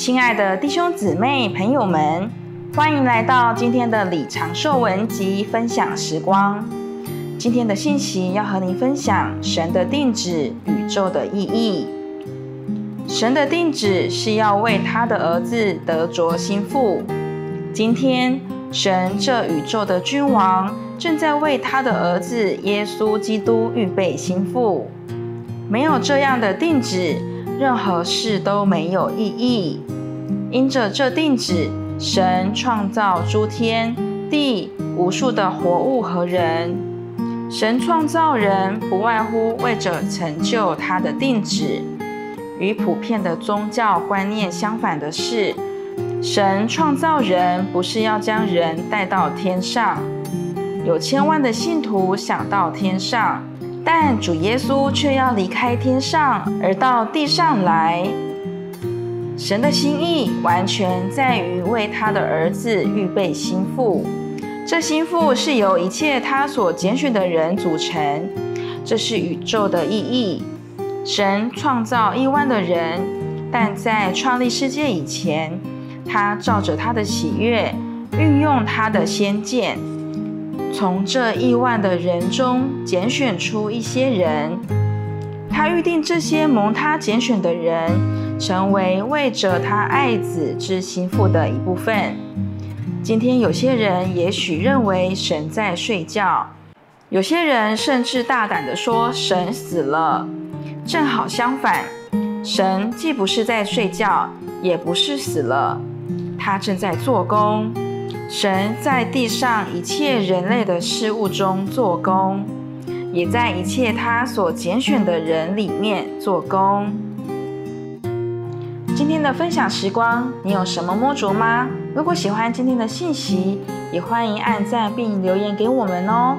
亲爱的弟兄姊妹、朋友们，欢迎来到今天的李长寿文集分享时光。今天的信息要和您分享神的定旨，宇宙的意义。神的定旨是要为他的儿子得着心腹。今天，神这宇宙的君王正在为他的儿子耶稣基督预备心腹。没有这样的定旨，任何事都没有意义。因着这定旨，神创造诸天地无数的活物和人。神创造人，不外乎为着成就他的定旨。与普遍的宗教观念相反的是，神创造人不是要将人带到天上，有千万的信徒想到天上，但主耶稣却要离开天上而到地上来。神的心意完全在于为他的儿子预备心腹，这心腹是由一切他所拣选的人组成，这是宇宙的意义。神创造亿万的人，但在创立世界以前，他照着他的喜悦，运用他的先见，从这亿万的人中拣选出一些人。他预定这些蒙他拣选的人，成为为着他爱子之心腹的一部分。今天有些人也许认为神在睡觉，有些人甚至大胆地说神死了。正好相反，神既不是在睡觉，也不是死了。他正在做工，神在地上一切人类的事物中做工，也在一切他所拣选的人里面做工。今天的分享时光，你有什么摸着吗？如果喜欢今天的信息，也欢迎按赞并留言给我们哦。